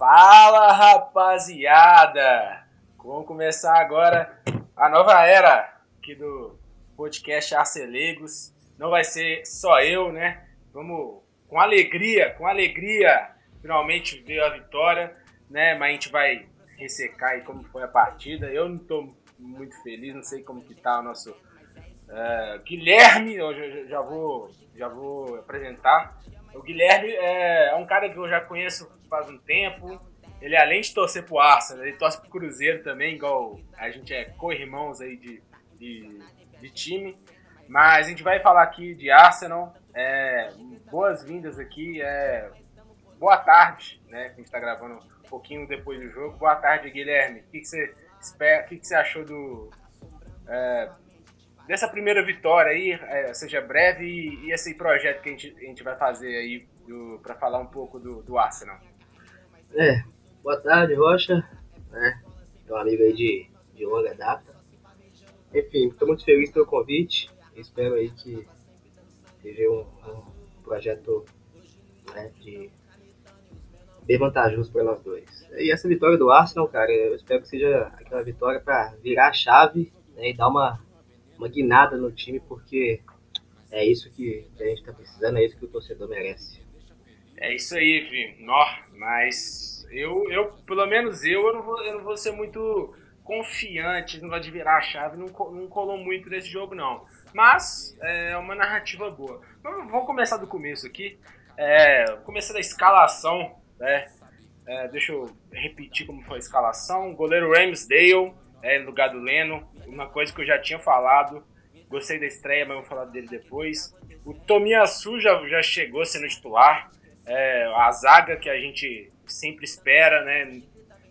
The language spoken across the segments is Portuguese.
Fala rapaziada! Vamos começar agora a nova era aqui do podcast Arcelegos. Não vai ser só eu, né? Vamos com alegria, com alegria, finalmente veio a vitória, né? Mas a gente vai ressecar aí como foi a partida. Eu não estou muito feliz, não sei como que tá o nosso uh, Guilherme, eu já, já, vou, já vou apresentar. O Guilherme é, é um cara que eu já conheço faz um tempo. Ele, além de torcer pro Arsenal, ele torce pro Cruzeiro também, igual a gente é co-irmãos aí de, de, de, time. Mas a gente vai falar aqui de Arsenal. É, Boas-vindas aqui. É, boa tarde, né? A gente está gravando um pouquinho depois do jogo. Boa tarde, Guilherme. O que, que você espera? O que, que você achou do é, dessa primeira vitória aí? É, seja breve e, e, esse projeto que a gente, a gente vai fazer aí para falar um pouco do, do Arsenal. É, boa tarde, Rocha. Né? Um amigo aí de, de longa data. Enfim, estou muito feliz pelo convite. Espero aí que seja um, um projeto né, de bem vantajoso para nós dois. E essa vitória do Arsenal, cara, eu espero que seja aquela vitória para virar a chave né, e dar uma, uma guinada no time, porque é isso que, a gente está precisando, é isso que o torcedor merece. É isso aí, Vi. Nó, mas eu, eu, pelo menos eu, eu não vou, eu não vou ser muito confiante, não vai virar a chave, não, não colou muito nesse jogo, não. Mas é uma narrativa boa. Vamos começar do começo aqui. É, começar da escalação, né? É, deixa eu repetir como foi a escalação. Goleiro Ramsdale, é, no lugar do Leno. Uma coisa que eu já tinha falado. Gostei da estreia, mas vou falar dele depois. O Tomiyasu já, já chegou sendo titular é, a zaga que a gente sempre espera, né?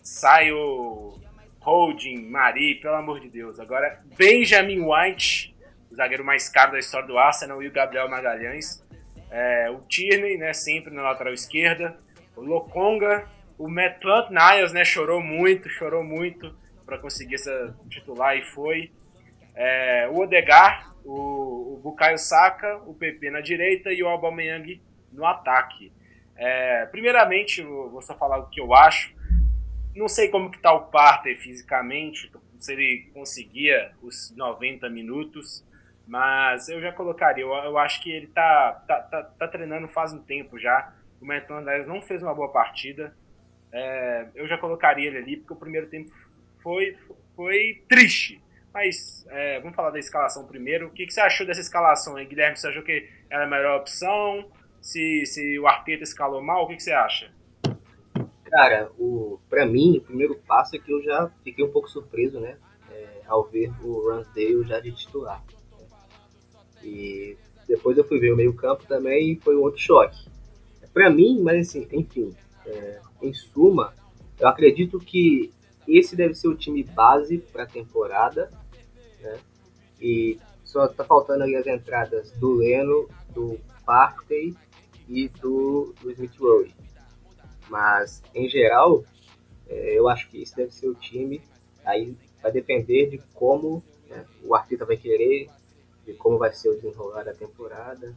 Sai o Holding, Mari, pelo amor de Deus. Agora, Benjamin White, o zagueiro mais caro da história do Arsenal, e o Gabriel Magalhães. É, o Tierney, né, sempre na lateral esquerda. O Lokonga, o Maitland Niles, né, chorou muito, chorou muito para conseguir essa titular e foi. É, o Odegar, o, o Bukayo Saka, o PP na direita e o Aubameyang no ataque. É, primeiramente, vou só falar o que eu acho. Não sei como que tá o Partey fisicamente, se ele conseguia os 90 minutos, mas eu já colocaria. Eu, eu acho que ele tá, tá, tá, tá, treinando faz um tempo já. O Maitland Andrés não fez uma boa partida. É, eu já colocaria ele ali, porque o primeiro tempo foi, foi triste. Mas é, vamos falar da escalação primeiro. O que, que você achou dessa escalação Guilherme? Você achou que era a melhor opção? se, se o Arteta escalou mal, o que, que você acha? Cara, o, pra mim, o primeiro passo é que eu já fiquei um pouco surpreso, né? É, ao ver o Ramsdale já de titular. E depois eu fui ver o meio-campo também e foi um outro choque. Para mim, mas assim, enfim, é, em suma, eu acredito que esse deve ser o time base para a temporada, né? E só tá faltando aí as entradas do Leno, do Partey e do, do Smith Rowe. Mas, em geral, é, eu acho que esse deve ser o time. Aí vai depender de como né, o Arteta vai querer, de como vai ser o desenrolar da temporada.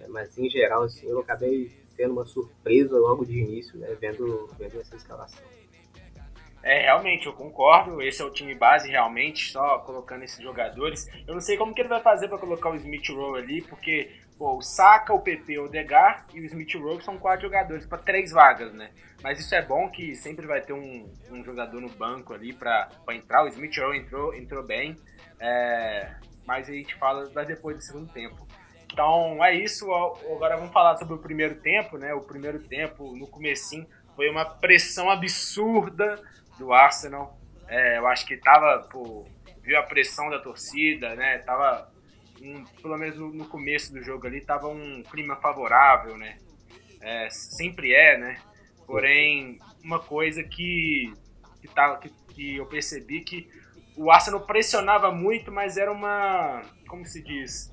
É, mas, em geral, assim, eu acabei tendo uma surpresa logo de início, né, vendo, vendo essa escalação. É, realmente, eu concordo. Esse é o time base, realmente, só colocando esses jogadores. Eu não sei como que ele vai fazer para colocar o Smith Rowe ali, porque Pô, o Saka, o PP, o Degar e o Smith Rowe são quatro jogadores para três vagas, né? Mas isso é bom que sempre vai ter um, um jogador no banco ali para entrar. O Smith Rowe entrou, entrou bem, é, mas a gente fala depois do segundo tempo. Então é isso. Agora vamos falar sobre o primeiro tempo, né? O primeiro tempo, no comecinho, foi uma pressão absurda do Arsenal. É, eu acho que tava, pô, viu a pressão da torcida, né? Tava um, pelo menos no começo do jogo ali, tava um clima favorável, né? É, sempre é, né? Porém, uma coisa que, que, tá, que, que eu percebi que o Arsenal pressionava muito, mas era uma, como se diz,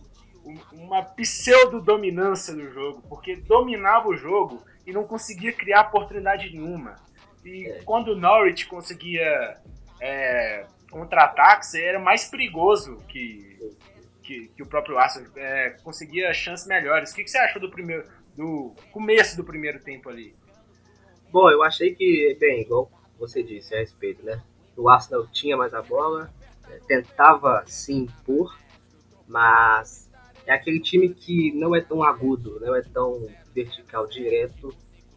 uma pseudo-dominância do jogo, porque dominava o jogo e não conseguia criar oportunidade nenhuma. E é. quando o Norwich conseguia é, contra-ataques, era mais perigoso que, que, que o próprio Arsenal é, conseguia chances melhores. O que, que você achou do primeiro do começo do primeiro tempo ali? Bom, eu achei que, bem, igual você disse a respeito, né? O Arsenal tinha mais a bola, é, tentava se impor, mas é aquele time que não é tão agudo, não é tão vertical direto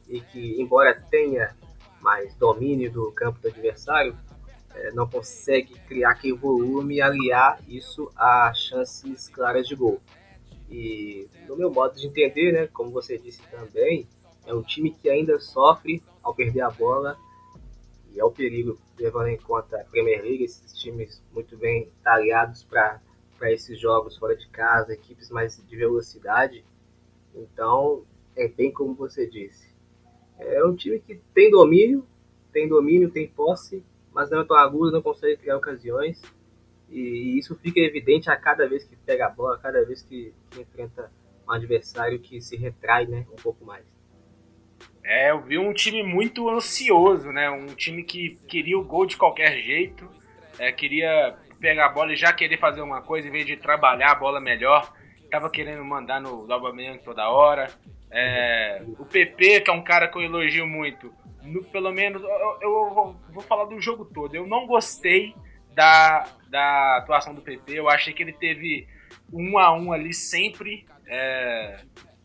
e que, embora tenha mais domínio do campo do adversário, é, não consegue criar aquele volume e aliar isso a chances claras de gol. E no meu modo de entender, né, como você disse também, é um time que ainda sofre ao perder a bola e é o perigo, levando em conta a Premier League, esses times muito bem talhados para esses jogos fora de casa, equipes mais de velocidade. Então, é bem como você disse. É um time que tem domínio, tem domínio, tem posse, mas não é tão agudo, não consegue criar ocasiões. E isso fica evidente a cada vez que pega a bola, a cada vez que, que enfrenta um adversário que se retrai né, um pouco mais. É, eu vi um time muito ansioso, né? Um time que queria o gol de qualquer jeito, é, queria pegar a bola e já querer fazer uma coisa em vez de trabalhar a bola melhor. Tava querendo mandar no Aubameyang toda hora. É, o PP, que é um cara que eu elogio muito, no, pelo menos eu, eu, eu, vou falar do jogo todo. Eu não gostei da, da atuação do PP. Eu achei que ele teve um a um ali sempre. É,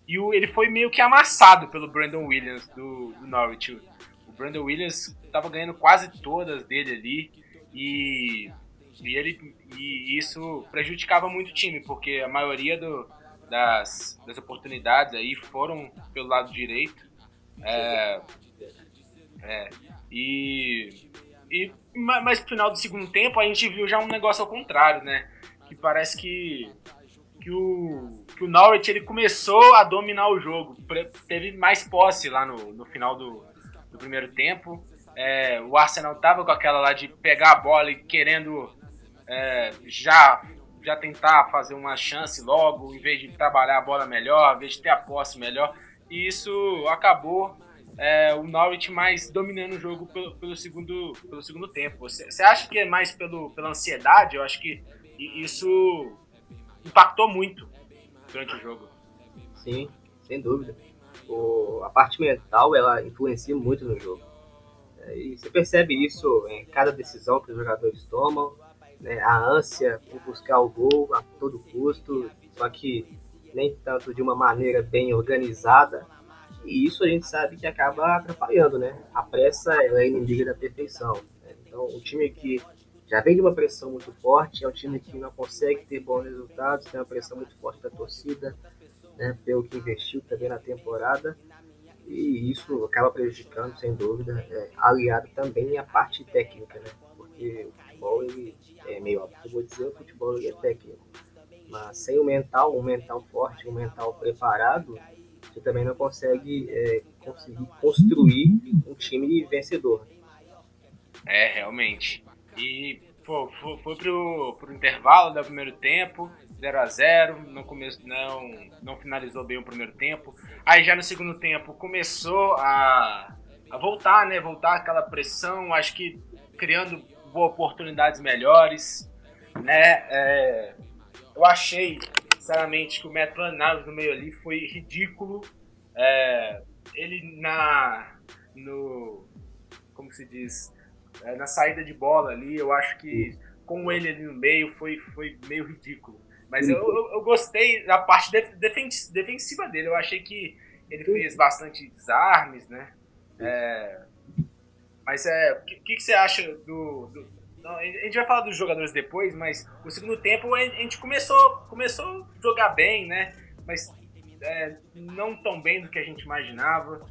e o, ele foi meio que amassado pelo Brandon Williams do, do Norwich. O Brandon Williams estava ganhando quase todas dele ali e, e, ele, e isso prejudicava muito o time, porque a maioria do, das, das oportunidades aí foram pelo lado direito. É, é, e, e mas no final do segundo tempo a gente viu já um negócio ao contrário, né? Que parece que que o, que o Norwich ele começou a dominar o jogo. Teve mais posse lá no, no final do, do primeiro tempo. É, o Arsenal tava com aquela lá de pegar a bola e querendo é, já, já tentar fazer uma chance logo, em vez de trabalhar a bola melhor, em vez de ter a posse melhor. E isso acabou é, o Norwich mais dominando o jogo pelo, pelo, segundo, pelo segundo tempo. Você, acha que é mais pelo, pela ansiedade? Eu acho que isso impactou muito durante o jogo. Sim, sem dúvida. O, a parte mental ela influencia muito no jogo. É, e você percebe isso em cada decisão que os jogadores tomam, né, a ânsia por buscar o gol a todo custo, só que nem tanto de uma maneira bem organizada. E isso a gente sabe que acaba atrapalhando, né? A pressa é inimiga da perfeição. Né? Então, um time que já vem de uma pressão muito forte, é um time que não consegue ter bons resultados, tem uma pressão muito forte da torcida, né, pelo que investiu também na temporada, e isso acaba prejudicando, sem dúvida, é, aliado também à parte técnica, né, porque o futebol ele é meio óbvio, eu vou dizer, o futebol ele é técnico, mas sem o mental, um mental forte, um mental preparado, você também não consegue é, conseguir construir um time vencedor. É, realmente. E pô, foi, foi pro, pro intervalo do primeiro tempo, 0 a 0 no começo não, não finalizou bem o primeiro tempo. Aí já no segundo tempo começou a, a voltar, né? Voltar aquela pressão, acho que criando oportunidades melhores, né? É, eu achei, sinceramente, que o Matt Naves no meio ali foi ridículo. É, ele na. no. como se diz? é, na saída de bola ali, eu acho que com ele ali no meio foi, foi meio ridículo. Mas eu, eu, eu gostei da parte defensiva dele, eu achei que ele fez bastante desarmes, né? É, mas é, o que, que, você acha do, do não, a gente vai falar dos jogadores depois, mas o segundo tempo a gente começou, começou a jogar bem, né? Mas é, não tão bem do que a gente imaginava,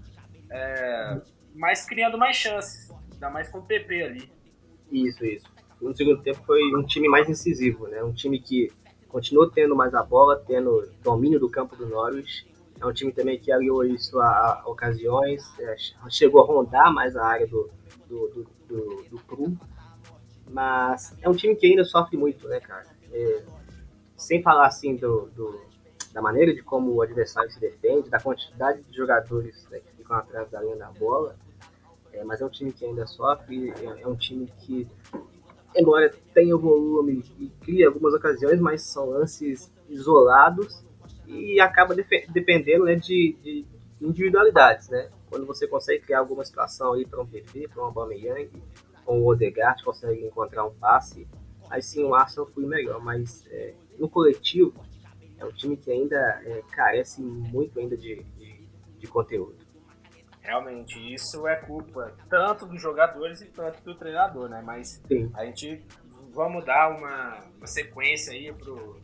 é, mas criando mais chances. Ainda mais com o PP ali. Isso, isso. No segundo tempo foi um time mais incisivo, né? Um time que continuou tendo mais a bola, tendo domínio do campo do Norwich. É um time também que aliou isso a, a ocasiões, é, chegou a rondar mais a área do, do, do, do, do Cru. Mas é um time que ainda sofre muito, né, cara? É, sem falar assim do, do, da maneira de como o adversário se defende, da quantidade de jogadores né, que ficam atrás da linha da bola, é, mas é um time que ainda sofre, é, é um time que, embora tenha o volume e cria algumas ocasiões, mas são lances isolados e acaba dependendo né, de, de, individualidades, né? quando você consegue criar alguma situação aí para um PP, para um Aubameyang, com o Odegaard consegue encontrar um passe, aí sim o Arsenal foi melhor, mas é, no coletivo é um time que ainda é, carece muito ainda de, de, de conteúdo. Realmente, isso é culpa tanto dos jogadores e tanto do treinador, né? Mas Sim. a gente vamos dar uma, uma sequência aí pro,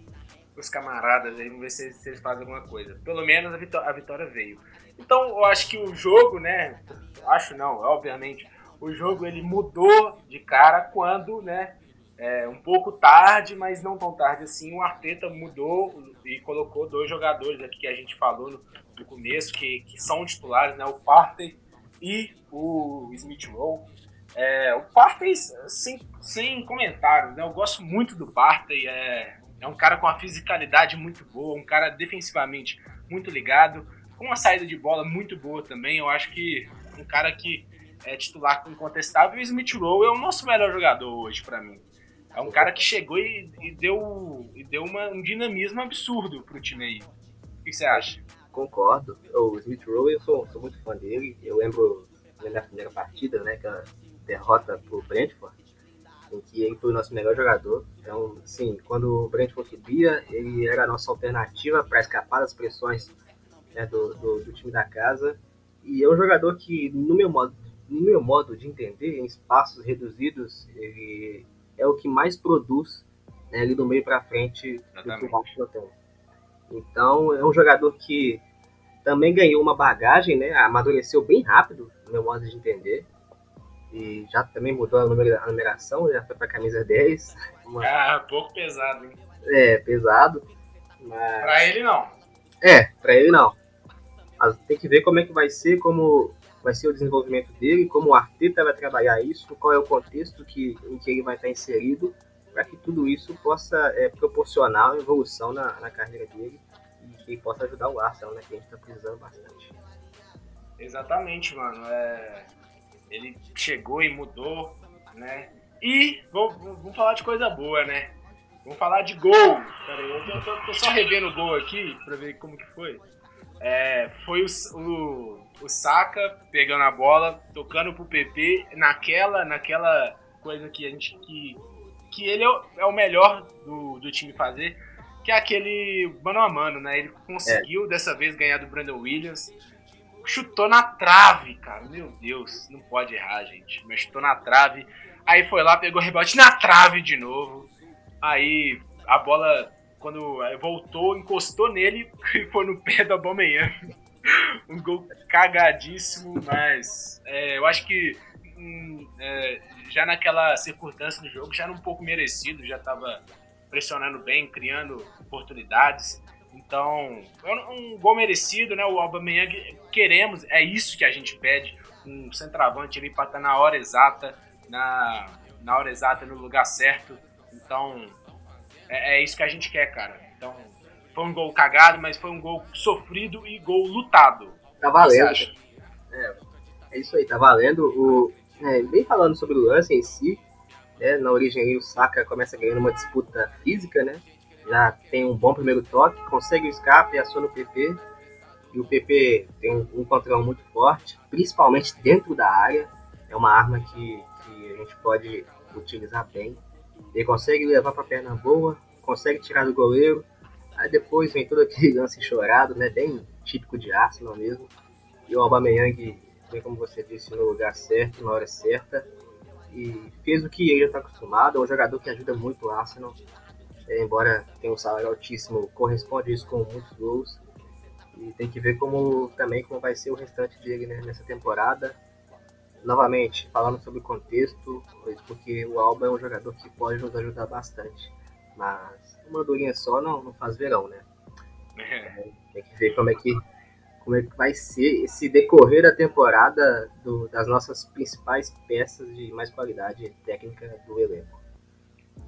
pros camaradas aí, vamos ver se, se, eles fazem alguma coisa. Pelo menos a vitória, a vitória veio. Então, eu acho que o jogo, né? Acho não, obviamente, o jogo ele mudou de cara quando, né? É, um pouco tarde, mas não tão tarde assim, o Arteta mudou e colocou dois jogadores aqui que a gente falou no, no começo, que, que são titulares, né? O Partey e o Smith Rowe. É, o Partey, sem, sem comentários, né? Eu gosto muito do Partey, é, é um cara com uma fisicalidade muito boa, um cara defensivamente muito ligado, com uma saída de bola muito boa também. Eu acho que um cara que é titular incontestável. E o Smith Rowe é o nosso melhor jogador hoje para mim. É um cara que chegou e, e deu, e deu uma, um dinamismo absurdo pro time aí. O que você acha? Concordo. O Smith Rowe, eu sou, sou muito fã dele. Eu lembro da primeira partida, né, que a derrota pro Brentford, em que ele foi o nosso melhor jogador. Então, assim, quando o Brentford subia, ele era a nossa alternativa para escapar das pressões né, do, do, do, time da casa. E é um jogador que, no meu modo, no meu modo de entender, em espaços reduzidos, ele é o que mais produz né, ali do meio para frente do que o. Então, é um jogador que também ganhou uma bagagem, né, amadureceu bem rápido, no meu modo de entender. E já também mudou a, numeração, já foi para camisa 10. Uma... Ah, pouco pesado, hein? É, pesado. Mas... Para ele não. É, para ele não. Mas tem que ver como é que vai ser, como vai ser o desenvolvimento dele, como o Arteta vai trabalhar isso, qual é o contexto que, em que ele vai estar inserido, para que tudo isso possa é, proporcionar uma evolução na, na carreira dele e que possa ajudar o Arsenal, né, que a gente está precisando bastante. Exatamente, mano. É... Ele chegou e mudou, né? E vamos, vamos falar de coisa boa, né? Vamos falar de gol. Peraí, eu tô, tô, só revendo o gol aqui para ver como que foi. É, foi o, o, o Saka pegando a bola, tocando pro PP naquela, naquela coisa que a gente. que, que ele é o, é o melhor do, do time fazer, que é aquele mano a mano, né? Ele conseguiu é. dessa vez ganhar do Brandon Williams. Chutou na trave, cara. Meu Deus, não pode errar, gente. Mas chutou na trave. Aí foi lá, pegou o rebote na trave de novo. Aí a bola quando voltou, encostou nele e foi no pé do Aubameyang. um gol cagadíssimo, mas é, eu acho que hum, é, já naquela circunstância do jogo já era um pouco merecido, já estava pressionando bem, criando oportunidades. Então, é um gol merecido, né? O Aubameyang queremos, é isso que a gente pede, um centroavante ali para estar na hora exata, na, na hora exata no lugar certo. Então, é, é isso que a gente quer, cara. Então, foi um gol cagado, mas foi um gol sofrido e gol lutado. Tá valendo. É, é isso aí, tá valendo. O, é, bem falando sobre o lance em si, né, na origem aí o Saka começa ganhando uma disputa física, né? Já tem um bom primeiro toque, consegue o escape, aciona o PP. E o PP tem um, um controle muito forte, principalmente dentro da área. É uma arma que, que a gente pode utilizar bem. Ele consegue levar para perna boa, consegue tirar do goleiro. Aí depois vem todo aquele lance chorado, né? Bem típico de Arsenal mesmo. E o Aubameyang, bem como você disse, no lugar certo, na hora certa. E fez o que ele já está acostumado. É um jogador que ajuda muito o Arsenal. É, embora tenha um salário altíssimo, corresponde isso com muitos gols. E tem que ver como também como vai ser o restante dele né, nessa temporada novamente, falando sobre o contexto, porque o Alba é um jogador que pode nos ajudar bastante. Mas uma durinha só não, não faz verão, né? É. Tem que ver como é que, como é que vai ser esse decorrer da temporada do, das nossas principais peças de mais qualidade técnica do elenco.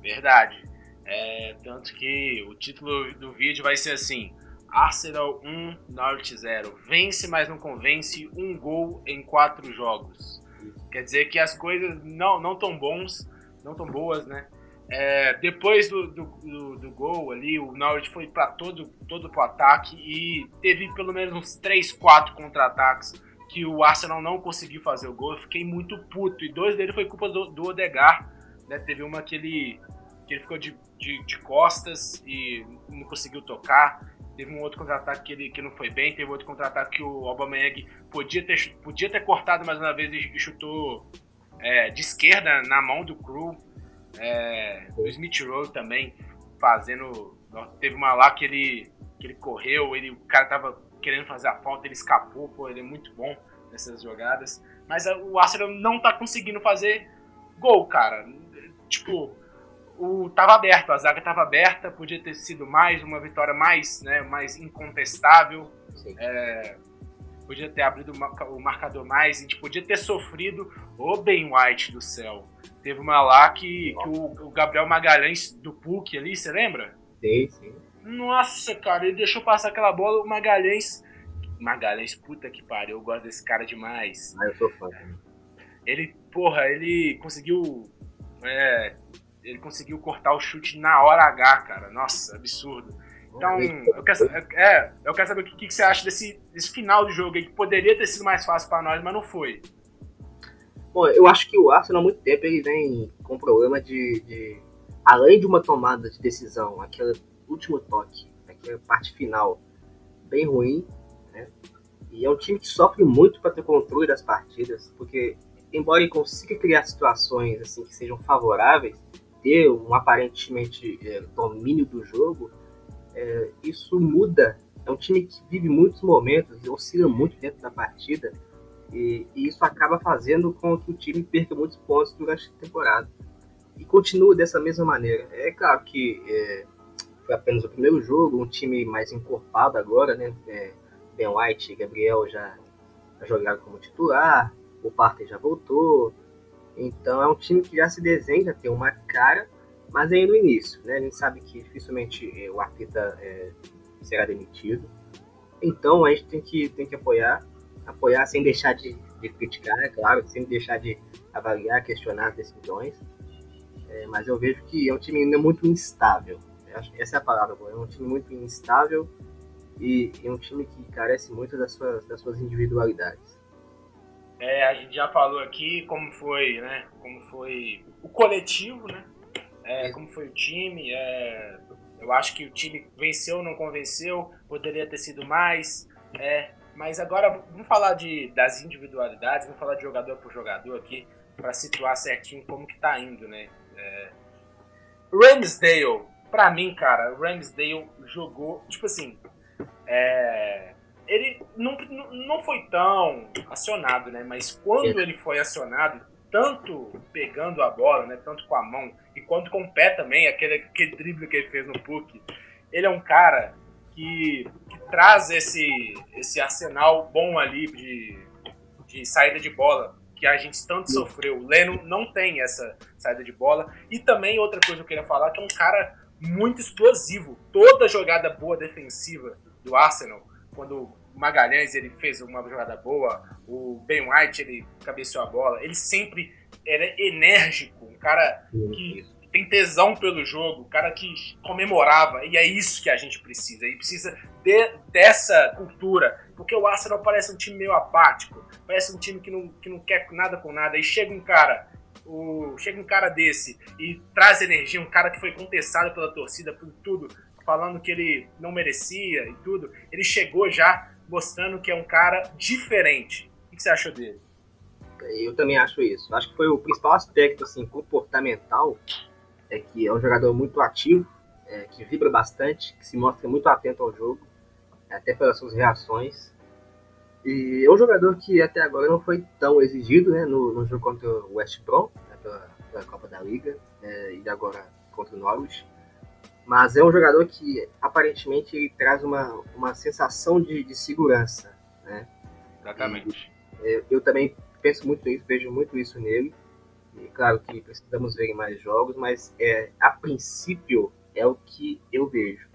Verdade. É, tanto que o título do vídeo vai ser assim: Arsenal 1, Norte 0. Vence, mas não convence. Um gol em quatro jogos. Quer dizer que as coisas não não tão bons, não tão boas, né? É, depois do, do, do, do, gol ali, o Norwich foi para todo todo pro ataque e teve pelo menos uns 3, 4 contra-ataques que o Arsenal não conseguiu fazer o gol, eu fiquei muito puto. E dois deles foi culpa do, do Odegar. Né? Teve uma que ele, que ele ficou de, de, de costas e não conseguiu tocar. Teve um outro contra-ataque que, ele, que não foi bem. Teve outro contra-ataque que o Aubameyang podia ter, podia ter cortado mais uma vez e, chutou é, de esquerda na mão do Crew. É, o Smith Rowe também fazendo. Teve uma lá que ele, que ele correu, ele, o cara tava querendo fazer a falta, ele escapou, pô, ele é muito bom nessas jogadas. Mas o Arsenal não tá conseguindo fazer gol, cara. Tipo, o tava aberto, a zaga tava aberta, podia ter sido mais uma vitória mais, né, mais incontestável. É, podia ter abrido o marcador mais, a gente podia ter sofrido o Ben White do céu. Teve uma lá que, que o, o, Gabriel Magalhães do PUC ali, você lembra? Sim, sim. Nossa, cara, ele deixou passar aquela bola, o Magalhães. Magalhães, puta que pariu, eu gosto desse cara demais. Ah, eu sou fã. Ele, porra, ele conseguiu é, ele conseguiu cortar o chute na hora H, cara. Nossa, absurdo. Então, eu quero, é, eu quero saber o que, que você acha desse, desse final de jogo aí, que poderia ter sido mais fácil para nós, mas não foi. Bom, eu acho que o Arsenal há muito tempo ele vem com problema de, de além de uma tomada de decisão, aquele último toque, aquela parte final bem ruim, né? E é um time que sofre muito para ter controle das partidas, porque embora ele consiga criar situações assim que sejam favoráveis, ter um aparentemente é, domínio do jogo, é, isso muda. É um time que vive muitos momentos, oscila muito dentro da partida, e, e, isso acaba fazendo com que o time perca muitos pontos durante a temporada. E continua dessa mesma maneira. É claro que é, foi apenas o primeiro jogo, um time mais encorpado agora, né? É, ben White e Gabriel já, já jogaram como titular, o Parker já voltou, então é um time que já se desenha, tem uma cara, mas é no início, né? A gente sabe que dificilmente eh, o Arteta é, será demitido. Então a gente tem que, tem que apoiar, apoiar sem deixar de, de criticar, é claro, sem deixar de avaliar, questionar as decisões. É, mas eu vejo que é um time ainda muito instável. Essa é a palavra, é um time muito instável e é um time que carece muito das suas, das suas individualidades. É, a gente já falou aqui como foi, né? Como foi o coletivo, né? É, como foi o time. É, eu acho que o time venceu, não convenceu, poderia ter sido mais. É, mas agora vamos falar de, das individualidades, vamos falar de jogador por jogador aqui, para situar certinho como que tá indo, né? É, Ramsdale, pra mim, cara, Ramsdale jogou, tipo assim, é, ele não, não foi tão acionado, né? Mas quando ele foi acionado, tanto pegando a bola, né? Tanto com a mão e quanto com o pé também, aquele, aquele drible que ele fez no puck, ele é um cara que, que traz esse, esse arsenal bom ali de, de saída de bola que a gente tanto sofreu. O Leno não tem essa saída de bola. E também outra coisa que eu queria falar, que é um cara muito explosivo. Toda jogada boa defensiva do Arsenal quando o Magalhães ele fez uma jogada boa, o Ben White ele cabeceou a bola, ele sempre era enérgico, um cara que tem tesão pelo jogo, um cara que comemorava, e é isso que a gente precisa, e precisa de, dessa cultura, porque o Arsenal parece um time meio apático, parece um time que não, que não quer nada com nada, e chega um cara o, chega um cara desse e traz energia, um cara que foi contestado pela torcida por tudo, falando que ele não merecia e tudo, ele chegou já mostrando que é um cara diferente. O que você achou dele? Eu também acho isso. Acho que foi o principal aspecto assim, comportamental, é que é um jogador muito ativo, é, que vibra bastante, que se mostra muito atento ao jogo, até pelas suas reações. E é um jogador que até agora não foi tão exigido né, no, no jogo contra o West Brom, né, pela, pela Copa da Liga, é, e agora contra o Norwich. Mas é um jogador que aparentemente ele traz uma, uma sensação de, de segurança. Né? Exatamente. E, é, eu também penso muito nisso, vejo muito isso nele. E claro que precisamos ver mais jogos, mas é, a princípio é o que eu vejo.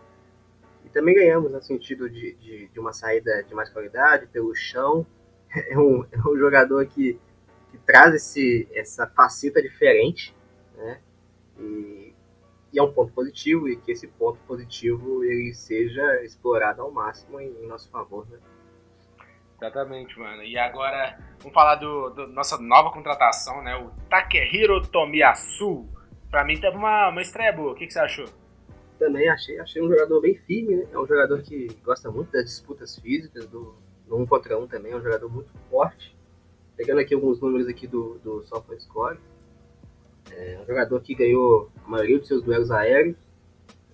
E também ganhamos no sentido de, de, de uma saída de mais qualidade, pelo chão. É um, é um jogador que, que traz esse, essa faceta diferente, né? E e é um ponto positivo e que esse ponto positivo ele seja explorado ao máximo em, em nosso favor, né? Exatamente, mano. E agora, vamos falar do, do nossa nova contratação, né? O Takehiro Tomiyasu. Pra mim teve uma, uma estreia boa. O que, que você achou? Também achei, achei um jogador bem firme, né? É um jogador que gosta muito das disputas físicas, do, do um contra um também, é um jogador muito forte. Pegando aqui alguns números aqui do, do Software Score. É um jogador que ganhou a maioria dos seus duelos aéreos,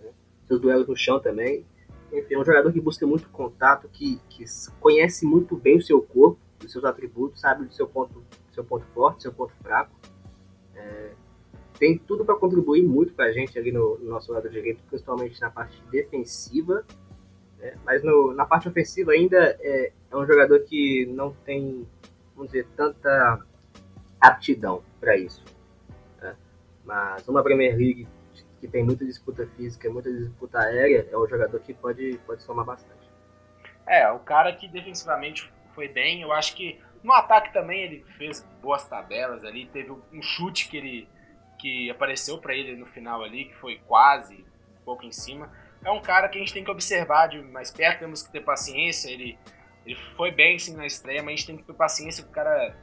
né? seus duelos no chão também. Enfim, é um jogador que busca muito contato, que, que conhece muito bem o seu corpo, os seus atributos, sabe do seu ponto, seu ponto forte, seu ponto fraco. É, tem tudo para contribuir muito para a gente ali no, no, nosso lado direito, principalmente na parte defensiva. Né? Mas no, na parte ofensiva ainda é, é um jogador que não tem, vamos dizer, tanta aptidão para isso. Mas uma Premier League que tem muita disputa física, muita disputa aérea, é um jogador que pode, pode somar bastante. É, o cara que defensivamente foi bem, eu acho que no ataque também ele fez boas tabelas ali, teve um chute que ele que apareceu para ele no final ali, que foi quase um pouco em cima. É um cara que a gente tem que observar de mais perto, temos que ter paciência, ele, ele foi bem sim na estreia, mas a gente tem que ter paciência, o cara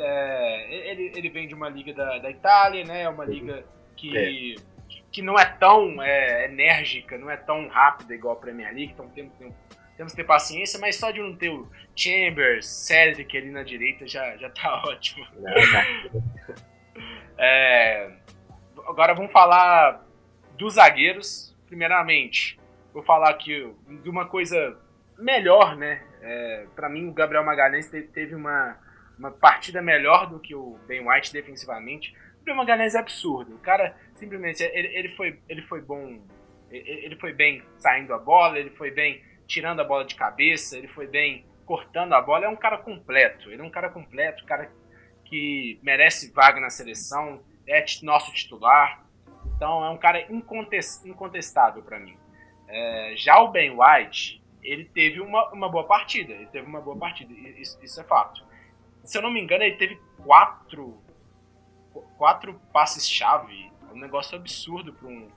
é, ele, ele vem de uma liga da, da Itália, né, uma liga que é que não é tão é, enérgica, não é tão rápida igual a Premier League, então temos, temos que ter paciência, mas só de não ter o Chambers, Cedric ali na direita já, já tá ótimo. é, agora vamos falar dos zagueiros. Primeiramente, vou falar aqui de uma coisa melhor, né? É, para mim, o Gabriel Magalhães teve uma, uma partida melhor do que o Ben White defensivamente. O Magalhães é absurdo. O cara simplesmente ele, ele, foi, ele foi bom. Ele, foi bem saindo a bola, ele foi bem tirando a bola de cabeça, ele foi bem cortando a bola. É um cara completo. Ele é um cara completo, cara que merece vaga na seleção, é nosso titular. Então é um cara incontestável para mim. É, já o Ben White, ele teve uma, uma boa partida. Ele teve uma boa partida, isso, isso é fato. Se eu não me engano, ele teve quatro quatro passes-chave. É um negócio absurdo para um,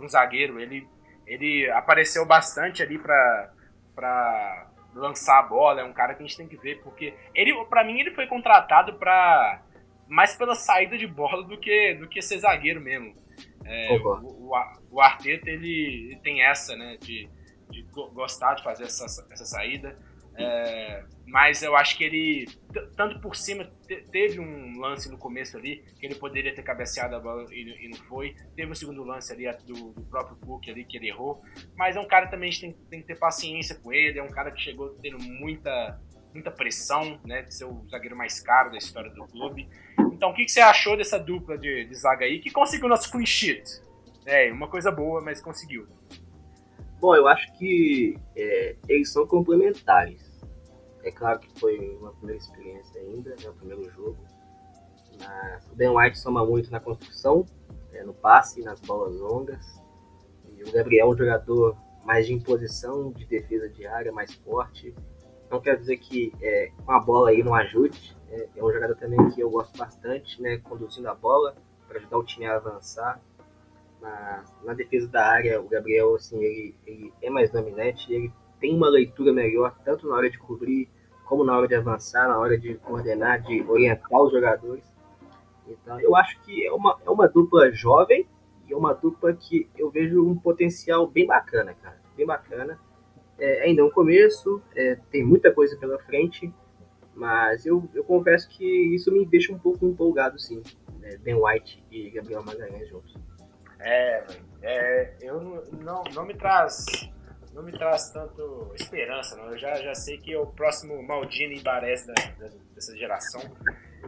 um zagueiro. Ele, ele apareceu bastante ali para lançar a bola. É um cara que a gente tem que ver, porque ele, para mim, ele foi contratado para mais pela saída de bola do que, do que ser zagueiro mesmo. É, o, o, o, Arteta ele, ele, tem essa, né, de, de gostar de fazer essa, essa saída. É, mas eu acho que ele, tanto por cima, teve um lance no começo ali, que ele poderia ter cabeceado a bola e, e não foi. Teve um segundo lance ali do, do, próprio Cook ali, que ele errou. Mas é um cara também, a gente tem, tem, que ter paciência com ele. É um cara que chegou tendo muita, muita pressão, né? De ser o zagueiro mais caro da história do clube. Então, o que, que você achou dessa dupla de, de zaga aí, que conseguiu nosso clean sheet? É, uma coisa boa, mas conseguiu. Bom, eu acho que é, eles são complementares. É claro que foi uma primeira experiência ainda, né, o primeiro jogo. Mas o Ben White soma muito na construção, é, no passe, nas bolas longas. E o Gabriel é um jogador mais de imposição, de defesa de área, mais forte. Não quero dizer que é, com a bola aí não ajude. É, é, um jogador também que eu gosto bastante, né, conduzindo a bola para ajudar o time a avançar na, na defesa da área, o Gabriel, assim, ele, ele é mais dominante, ele tem uma leitura melhor, tanto na hora de cobrir, como na hora de avançar, na hora de coordenar, de orientar os jogadores. Então, eu acho que é uma, é uma dupla jovem e é uma dupla que eu vejo um potencial bem bacana, cara. Bem bacana. É, ainda é um começo, é, tem muita coisa pela frente, mas eu, eu confesso que isso me deixa um pouco empolgado, sim. Né? Ben White e Gabriel Magalhães juntos. É, é, eu não, não me traz não me traz tanto esperança, não. Eu já, já sei que é o próximo Maldini e da, dessa geração.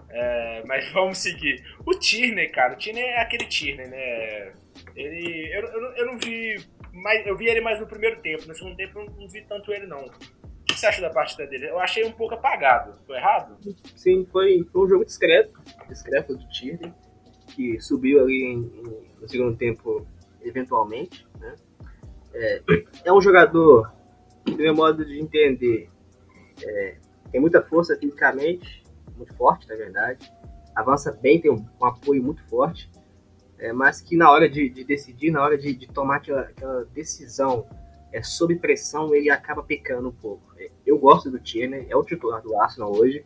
É, mas vamos seguir. O Tierney, cara, o Tierney é aquele Tierney, né? Ele, eu, eu, eu não vi, mais, eu vi ele mais no primeiro tempo. No segundo tempo eu não vi tanto ele não. O que você acha da partida dele? Eu achei um pouco apagado. Tô errado? Sim, foi, foi um jogo discreto, discreto do Tierney que subiu ali em, em, no segundo tempo, eventualmente. Né? É, é um jogador do meu modo de entender, é, tem muita força fisicamente, muito forte, na verdade. Avança bem, tem um, um apoio muito forte, é, mas que na hora de, de decidir, na hora de, de tomar aquela, aquela, decisão é, sob pressão, ele acaba pecando um pouco. É, eu gosto do Tierney, é o titular do Arsenal hoje,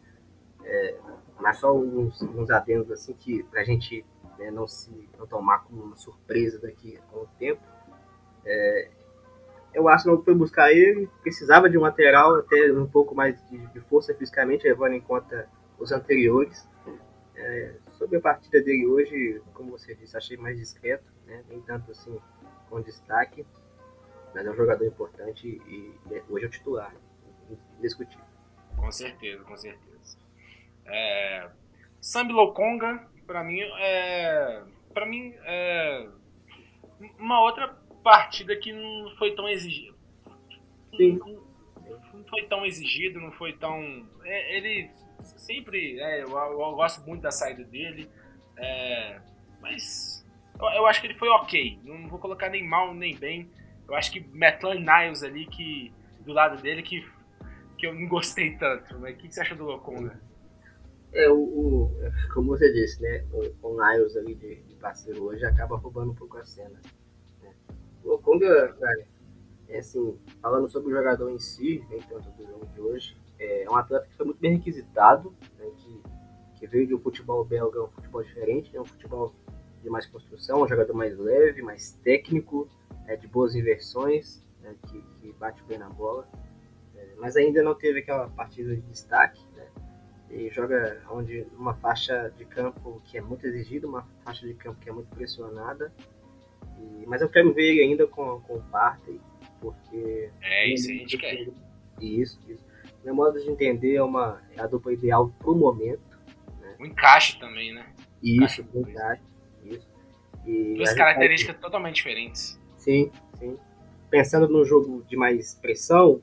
é, mas só uns, uns adendos assim que pra gente né, não se não tomar como uma surpresa daqui a um tempo. É, o Arsenal foi buscar ele, precisava de um lateral até um pouco mais de, de força fisicamente, levando em conta os anteriores. É, sobre a partida dele hoje, como você disse, achei mais discreto, né? nem tanto assim com destaque, mas é um jogador importante e, e hoje é o titular, indiscutível. Com certeza, com certeza. É, Sambi Lokonga, para mim, é, para mim é uma outra partida que não foi tão exigida. Sim. Não foi tão exigido, não foi tão. É, ele sempre. É, eu, eu, gosto muito da saída dele. É, mas eu, eu, acho que ele foi ok. Não vou colocar nem mal nem bem. Eu acho que Maitland Niles ali, que, do lado dele, que, que eu não gostei tanto. Mas o que, você acha do Lokonga? É, o, como você disse, né? O, o Niles ali de, de parceiro hoje acaba roubando um pouco a cena. O Conga, cara, é assim, falando sobre o jogador em si, nem tanto do jogo de hoje, é um atleta que foi muito bem requisitado, né, que, que veio de um futebol belga, um futebol diferente, né, um futebol de mais construção, um jogador mais leve, mais técnico, é, de boas inversões, né, que, que, bate bem na bola, é, mas ainda não teve aquela partida de destaque, né, e joga onde uma faixa de campo que é muito exigida, uma faixa de campo que é muito pressionada, e, mas eu quero ver ele ainda com, com o Partey, porque. É isso, a gente quer. Isso, isso. Meu modo de entender é, uma, é a dupla ideal pro momento. Né? O encaixe também, né? Isso, o encaixe. Isso. E Duas características vai... totalmente diferentes. Sim, sim. Pensando num jogo de mais pressão,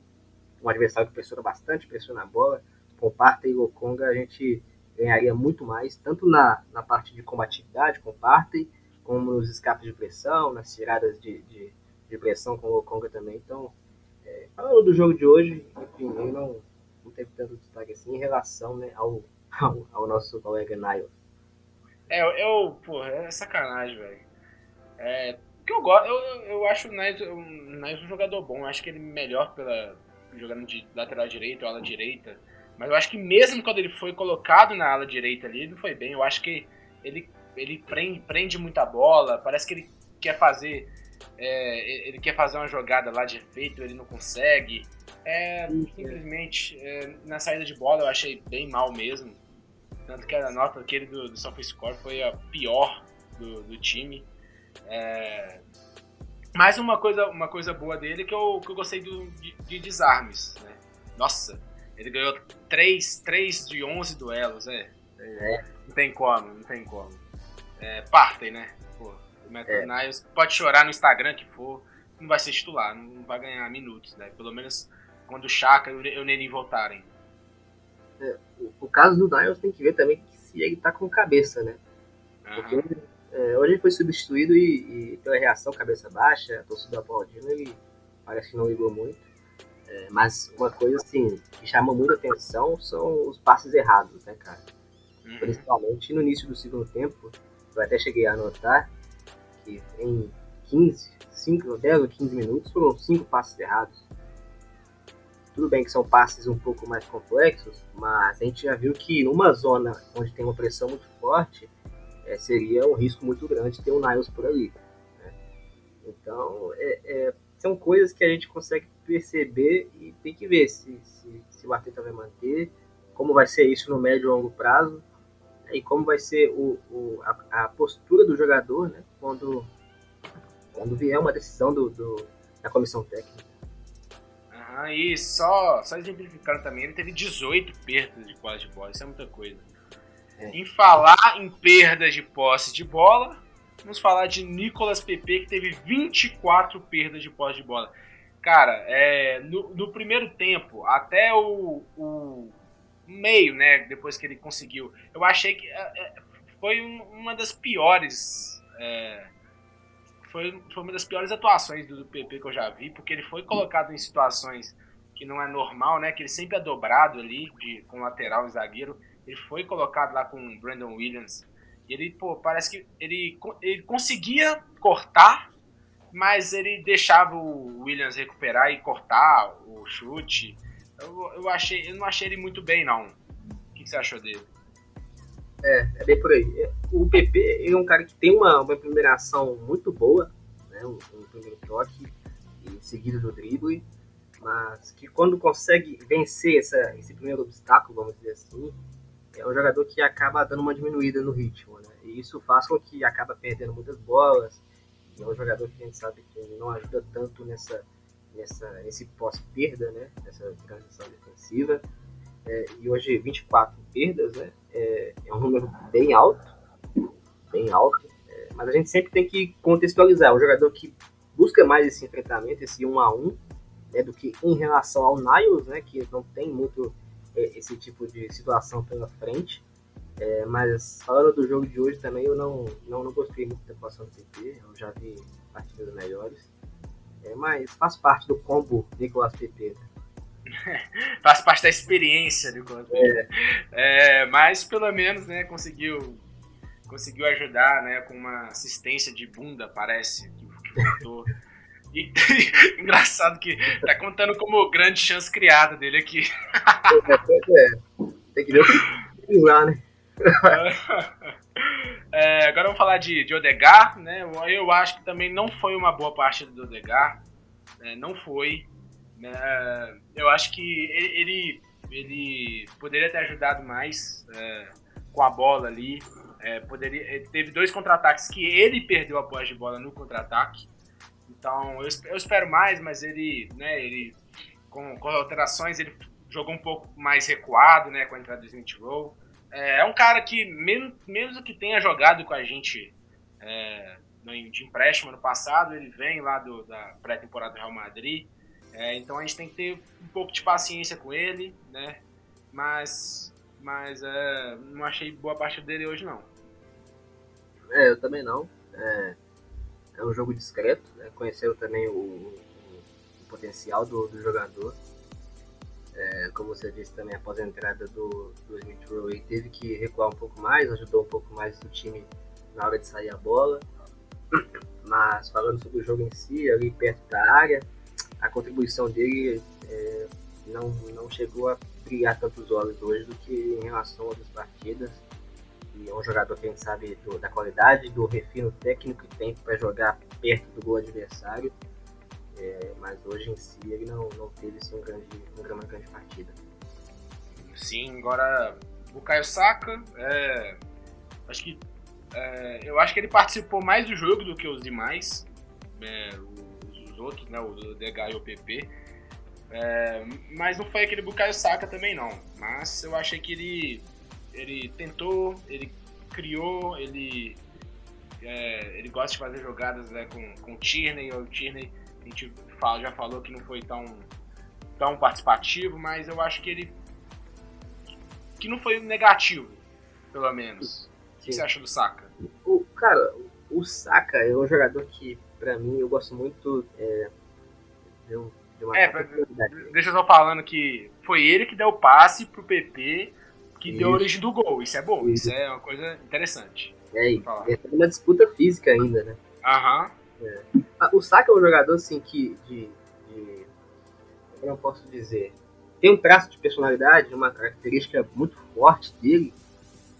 um adversário que pressiona bastante, pressiona a bola, com Partey e Lokonga a gente ganharia muito mais, tanto na, na parte de combatividade com Partey, como nos escapes de pressão, nas tiradas de, de, de pressão com o Conga também. Então, é, falando do jogo de hoje, enfim, ele não, não teve tanto destaque assim em relação né, ao, ao, ao nosso colega Niles. É, eu, porra, é sacanagem, velho. É, que eu gosto, eu, eu acho o Niles um jogador bom, eu acho que ele melhor pela jogando de lateral direito ou ala direita. Mas eu acho que mesmo quando ele foi colocado na ala direita ali, ele não foi bem. Eu acho que ele ele prende, prende muita bola, parece que ele quer fazer. É, ele quer fazer uma jogada lá de efeito, ele não consegue. É, simplesmente, é, na saída de bola eu achei bem mal mesmo. Tanto que a nota aquele do, do SofaScore foi a pior do, do time. É, mais uma coisa, uma coisa boa dele que eu, que eu gostei do, de, de desarmes. Né? Nossa, ele ganhou 3, 3 de 11 duelos, é. é. Não tem como, não tem como é, partem, né? Pô, o Matt é. Niles pode chorar no Instagram que for, não vai ser titular, não vai ganhar minutos, né? Pelo menos quando o Chaka e o Neni voltarem. É, o, caso do Niles tem que ver também se ele tá com cabeça, né? Porque uhum. é, hoje ele foi substituído e, e, pela reação cabeça baixa, a torcida aplaudindo, ele parece que não ligou muito. É, mas uma coisa assim que chama muita atenção são os passes errados, né, cara? Uhum. Principalmente no início do segundo tempo, eu até cheguei a anotar que em 15, 5, 10 ou 15 minutos foram 5 passes errados. Tudo bem que são passes um pouco mais complexos, mas a gente já viu que numa zona onde tem uma pressão muito forte, é, seria um risco muito grande ter um Niles por ali. Né? Então, é, é, são coisas que a gente consegue perceber e tem que ver se, se, se o Arteta vai manter, como vai ser isso no médio e longo prazo e como vai ser o, o a, a, postura do jogador né, quando, quando vier uma decisão do, do da comissão técnica. Ah, e só, só exemplificando também, ele teve 18 perdas de posse de bola, isso é muita coisa. É. Em falar em perdas de posse de bola, vamos falar de Nicolas Pepe, que teve 24 perdas de posse de bola. Cara, é, no, no primeiro tempo, até o, o meio, né? Depois que ele conseguiu. Eu achei que é, é, foi uma das piores. É, foi, foi uma das piores atuações do, do PP que eu já vi, porque ele foi colocado em situações que não é normal, né? Que ele sempre é dobrado ali, de, com lateral e zagueiro. Ele foi colocado lá com o Brandon Williams. Ele, pô, parece que ele, ele conseguia cortar, mas ele deixava o Williams recuperar e cortar o chute. eu, eu, achei, eu não achei ele muito bem, não. O que, que você achou dele? É, é bem por aí. O PP é um cara que tem uma, uma primeira ação muito boa, né? um, um primeiro toque, seguido do drible, mas que quando consegue vencer essa, esse primeiro obstáculo, vamos dizer assim, é um jogador que acaba dando uma diminuída no ritmo, né? E isso faz com que acaba perdendo muitas bolas. E é um jogador que a gente sabe que não ajuda tanto nessa, nessa, nesse pós-perda, né? Nessa transição defensiva. É, e hoje 24 perdas, né? É, é, um número bem alto, bem alto. É, mas a gente sempre tem que contextualizar. Um jogador que busca mais esse enfrentamento, esse um a um, né, do que em relação ao Niles, né? Que não tem muito é, esse tipo de situação pela frente. É, mas falando do jogo de hoje também, eu não, não, não gostei muito da atuação do PP. Eu já vi partidas melhores. É, mas faz parte do combo Nicolas PP. Né? faz parte da experiência do é. é. mas pelo menos né, conseguiu conseguiu ajudar né, com uma assistência de bunda, parece, que, que voltou. E, engraçado que tá contando como grande chance criada dele aqui. é, é. Tem que ver o que lá, né? é, agora vamos falar de, de Odegar, né? Eu acho que também não foi uma boa partida do Odegar. Né? Não foi. Né? Eu acho que ele, ele poderia ter ajudado mais é, com a bola ali. É, poderia, teve dois contra-ataques que ele perdeu a posse de bola no contra-ataque. Então eu, eu, espero mais, mas ele, né, ele com, com alterações, ele jogou um pouco mais recuado, né, com a entrada do Smith Rowe. É, é um cara que, mesmo, mesmo que tenha jogado com a gente é, de empréstimo no passado, ele vem lá do, da pré-temporada do Real Madrid. É, então a gente tem que ter um pouco de paciência com ele, né? Mas, mas é, não achei boa parte dele hoje, não. É, eu também não. É, é um jogo discreto, né? conheceu também o, o, potencial do, do jogador. É, como você disse também, após a entrada do, do Smith Rowe, teve que recuar um pouco mais, ajudou um pouco mais o time na hora de sair a bola. Mas falando sobre o jogo em si, ali perto da área, a contribuição dele é, não, não chegou a brilhar tantos olhos hoje do que em relação a outras partidas. É um jogador que a gente sabe do, da qualidade, do refino técnico que tem para jogar perto do gol adversário. É, mas hoje em si ele não, não teve assim, um grande, uma grande partida. Sim, agora o Caio Saka, é, acho que é, eu acho que ele participou mais do jogo do que os demais, é, os, os, outros, né, o DH e o PP. É, mas não foi aquele Bukayo Saka também não. Mas eu achei que ele ele tentou, ele criou, ele é, ele gosta de fazer jogadas né, com, com o Tierney, o Tierney a gente fala, já falou que não foi tão, tão participativo, mas eu acho que ele. que não foi negativo, pelo menos. O que você acha do Saka? O, cara, o Saka é um jogador que, pra mim, eu gosto muito. É, de, uma é, deixa eu só falando que foi ele que deu o passe pro PP que isso. deu origem do gol. Isso é bom, isso, isso é uma coisa interessante. É, e é uma disputa física ainda, né? Aham. É. Ah, o Saka é um jogador assim que de, de, como eu posso dizer, tem um traço de personalidade, uma característica muito forte dele,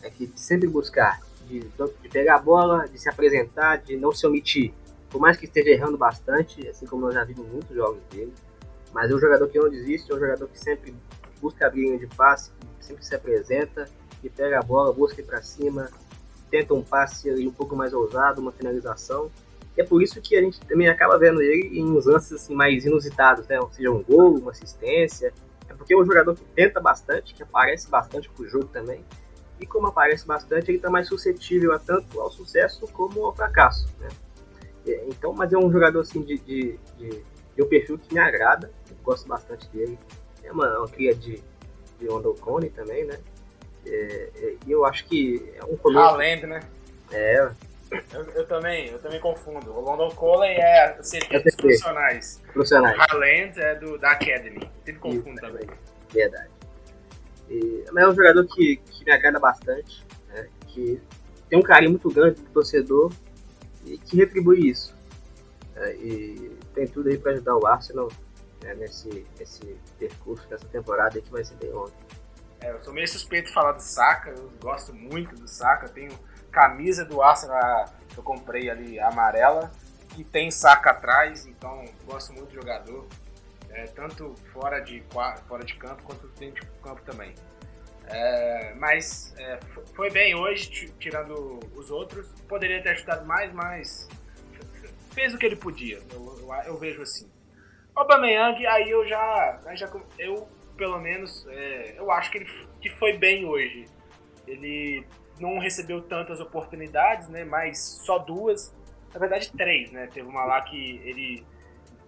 é que de sempre buscar, de, de pegar a bola, de se apresentar, de não se omitir. Por mais que esteja errando bastante, assim como nós já vimos muitos jogos dele, mas é um jogador que não desiste, é um jogador que sempre busca a linha de passe, sempre se apresenta, e pega a bola, busca ir para cima, tenta um passe um pouco mais ousado, uma finalização. E é por isso que a gente também acaba vendo ele em uns lances assim, mais inusitados, né? Ou seja, um gol, uma assistência. É porque é um jogador que tenta bastante, que aparece bastante pro jogo também. E como aparece bastante, ele está mais suscetível a tanto ao sucesso como ao fracasso, né? Então, mas é um jogador assim de, de, de, de um perfil que me agrada, gosto bastante dele. É uma, uma cria de, de London Cone também, né? É, é, e eu acho que é um começo. Haaland, né? É, eu, eu, também, eu também confundo. O London Calling é seria dos profissionais. Profissionais. Highland é do, da Academy. Eu sempre confundo Isso, também. Verdade. E, mas é um jogador que, que me agrada bastante, né? que tem um carinho muito grande do torcedor e que retribui isso. É, e tem tudo aí para ajudar o Arsenal né, nesse, nesse percurso dessa temporada que vai ser bem longo. É, eu sou meio suspeito de falar do Saka, eu gosto muito do Saka, tenho camisa do Arsenal que eu comprei ali amarela, que tem Saka atrás, então gosto muito do jogador, é, tanto fora de, fora de campo quanto dentro de campo também. É, mas é, foi bem hoje, tirando os outros. Poderia ter ajudado mais, mas fez o que ele podia. Eu, eu, eu vejo assim. Aubameyang, aí eu já, já eu pelo menos é, eu acho que ele que foi bem hoje. Ele não recebeu tantas oportunidades, né? Mas só duas, na verdade três, né? Teve uma lá que ele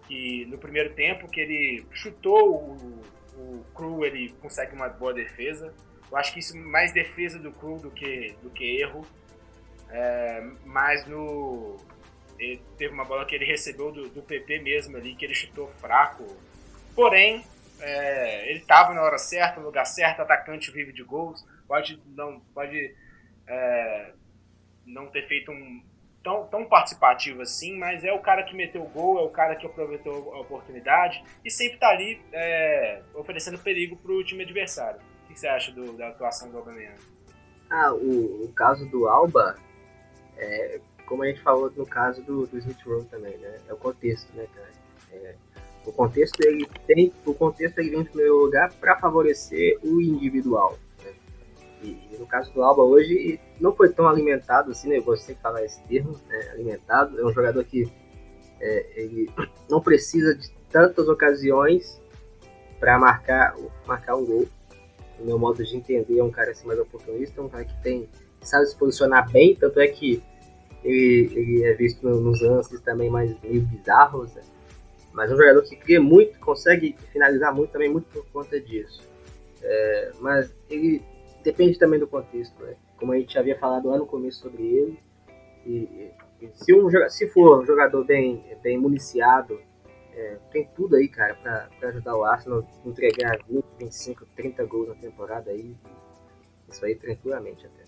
que no primeiro tempo que ele chutou o, o Cru, ele consegue uma boa defesa. Eu acho que isso mais defesa do Cru do que, do que erro. É, mas no. Ele teve uma bola que ele recebeu do, do PP mesmo ali, que ele chutou fraco. Porém, é, ele estava na hora certa, no lugar certo, atacante vive de gols. Pode não, pode, é, não ter feito um tão, tão participativo assim, mas é o cara que meteu o gol, é o cara que aproveitou a oportunidade e sempre está ali é, oferecendo perigo para o time adversário que você acha do, da atuação do Aubameyang? Ah, o, o caso do Alba, é, como a gente falou no caso do, do Smith Rowe também, né? É o contexto, né, cara? É, o contexto ele tem, o contexto ele vem em primeiro lugar para favorecer o individual. Né? E, e, no caso do Alba hoje não foi tão alimentado assim, né? Eu gosto de falar esse termo, né? alimentado. É um jogador que é, ele não precisa de tantas ocasiões para marcar, marcar um gol no meu modo de entender, é um cara assim mais oportunista, é um cara que tem sabe se posicionar bem, tanto é que ele, ele é visto nos lances também mais meio bizarros, né? mas é um jogador que cria muito, consegue finalizar muito também, muito por conta disso. É, mas ele depende também do contexto, né? como a gente havia falado lá no começo sobre ele, e, e se, um, se for um jogador bem, bem municiado, é, tem tudo aí, cara, pra ajudar o Arsenal a entregar 20, 25, 30 gols na temporada aí. Isso aí tranquilamente até.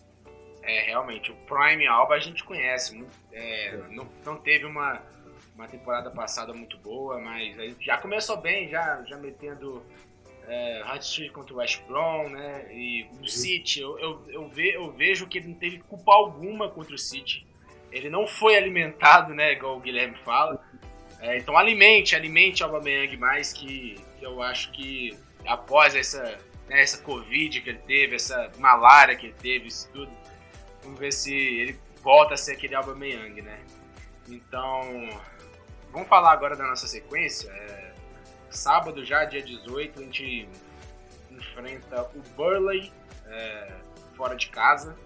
É, realmente, o Prime Alba a gente conhece. É, é. não, não teve uma, uma temporada passada muito boa, mas já começou bem, já, já metendo é, Hot Street contra o West Brom, né? E o uhum. City, eu, eu, eu, ve, eu vejo que ele não teve culpa alguma contra o City. Ele não foi alimentado, né? Igual o Guilherme fala. É, então alimente, alimente o Aubameyang mais, que, que, eu acho que após essa, né, essa Covid que ele teve, essa malária que ele teve, isso tudo, vamos ver se ele volta a ser aquele Aubameyang, né? Então, vamos falar agora da nossa sequência. É, sábado já, dia 18, a gente enfrenta o Burley é, fora de casa.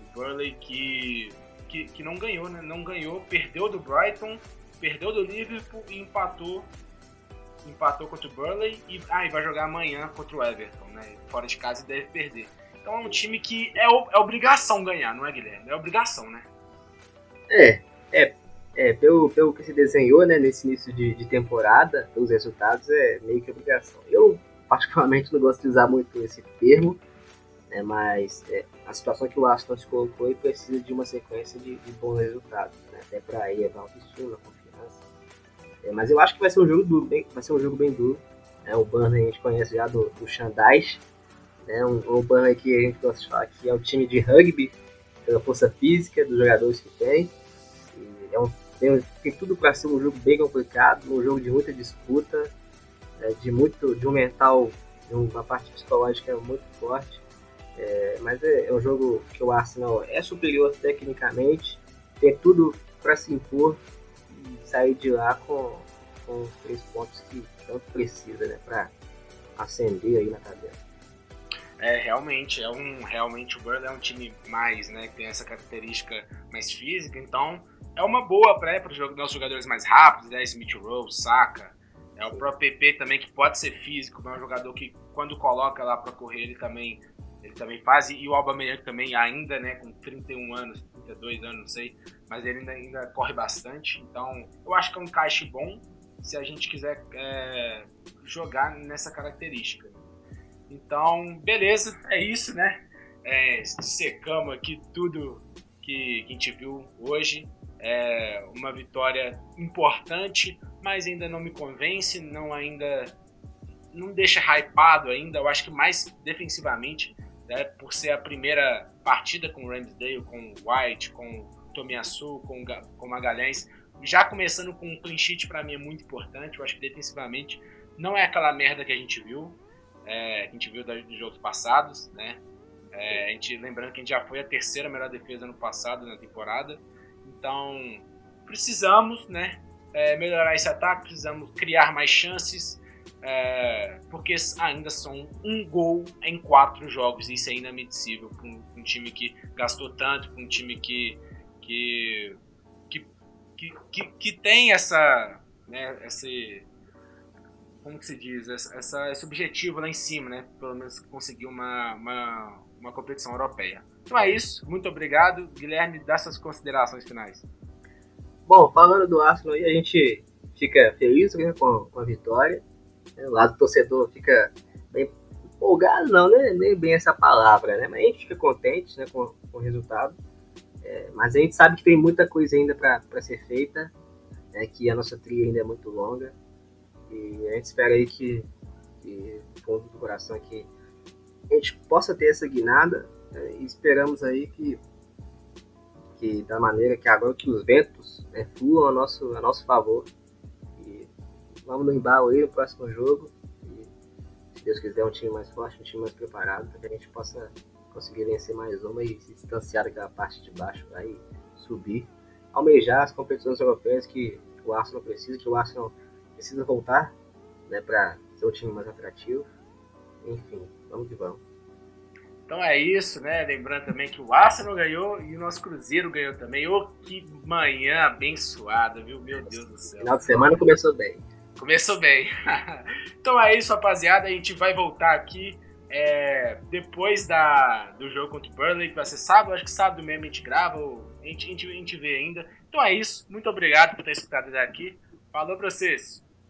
O Burley que, que, que não ganhou, né? Não ganhou, perdeu do Brighton perdeu do Liverpool e empatou empatou contra o Burley e, ah, e vai jogar amanhã contra o Everton, né? Fora de casa e deve perder. Então é um time que é, é obrigação ganhar, não é, Guilherme? É obrigação, né? É, é, é pelo, pelo que se desenhou, né, nesse início de, de temporada, pelos resultados, é meio que obrigação. Eu, particularmente, não gosto de usar muito esse termo, né, mas é, a situação que o Aston se colocou e precisa de uma sequência de, de bons resultados, né, até para elevar a autoestima, é, mas eu acho que vai ser um jogo duro, bem, vai ser um jogo bem duro. É, o Burnley a gente conhece já do, do Xandais, né? Um, Burnley que a gente gosta de falar que é um time de rugby, pela força física dos jogadores que tem. E é um, tem, tem tudo para ser um jogo bem complicado, um jogo de muita disputa, é, de muito de um mental, de uma parte psicológica muito forte. É, mas é, é, um jogo que o Arsenal é superior tecnicamente, tem tudo para se impor sair de lá com, com os três pontos que tanto precisa, né, para ascender aí na tabela. É, realmente, é um, realmente o Burnley é um time mais, né, que tem essa característica mais física, então é uma boa para os nossos jogadores mais rápidos, né, Smith Rowe, Saka, é o próprio PP também que pode ser físico, mas é um jogador que quando coloca lá para correr ele também ele também faz, e o Aubameyang também ainda, né, com 31 anos, 32 anos, não sei, mas ele ainda, ainda corre bastante, então eu acho que é um encaixe bom se a gente quiser é, jogar nessa característica. Então, beleza, é isso, né? É, secamos aqui tudo que, que a gente viu hoje. É uma vitória importante mas ainda não me convence, não ainda não deixa hypado ainda. Eu acho que mais defensivamente, né, por ser a primeira partida com o Ramsdale, com o White, com o Tomiyasu, com, com Magalhães, já começando com um clean sheet para mim é muito importante. Eu acho que defensivamente não é aquela merda que a gente viu, é, que a gente viu dos jogos passados, né? É, a gente, lembrando que a gente já foi a terceira melhor defesa no passado na temporada. Então, precisamos, né? É, melhorar esse ataque, precisamos criar mais chances, é, porque ainda são um gol em quatro jogos, isso é inadmissível para um, um, time que gastou tanto, para um time que, que, que, que, que, tem essa, né, esse, como que se diz, essa, esse objetivo lá em cima, né, pelo menos conseguir uma, uma, uma competição europeia. Então é isso, muito obrigado, Guilherme, dá suas considerações finais. Bom, falando do Arsenal aí, a gente fica feliz né, com, com a vitória. O lado do torcedor fica bem empolgado, não, né? Nem bem essa palavra, né? Mas a gente fica contente né, com, com o resultado. É, mas a gente sabe que tem muita coisa ainda para ser feita, né, que a nossa trilha ainda é muito longa. E a gente espera aí que, que do fundo do coração, aqui a gente possa ter essa guinada né, e esperamos aí que, que da maneira que agora que os ventos né, fluam a nosso, a nosso favor. Vamos no embalo aí no próximo jogo. E, se Deus quiser, um time mais forte, um time mais preparado, para que a gente possa conseguir vencer mais uma e se distanciar daquela parte de baixo, aí subir, almejar as competições europeias que o Arsenal precisa, que o Arsenal precisa voltar, né, para ser um time mais atrativo. Enfim, vamos que vamos. Então é isso, né? Lembrando também que o Arsenal ganhou e o nosso Cruzeiro ganhou também. Ô, oh, que manhã abençoada, viu? Meu Deus do céu. Final de semana começou bem. Começou bem. então é isso, rapaziada. A gente vai voltar aqui é, depois da, do jogo contra o Burnley, que vai ser sábado. Acho que sábado mesmo a gente grava, a gente, a, gente, a gente vê ainda. Então é isso. Muito obrigado por ter escutado até aqui. Falou pra vocês.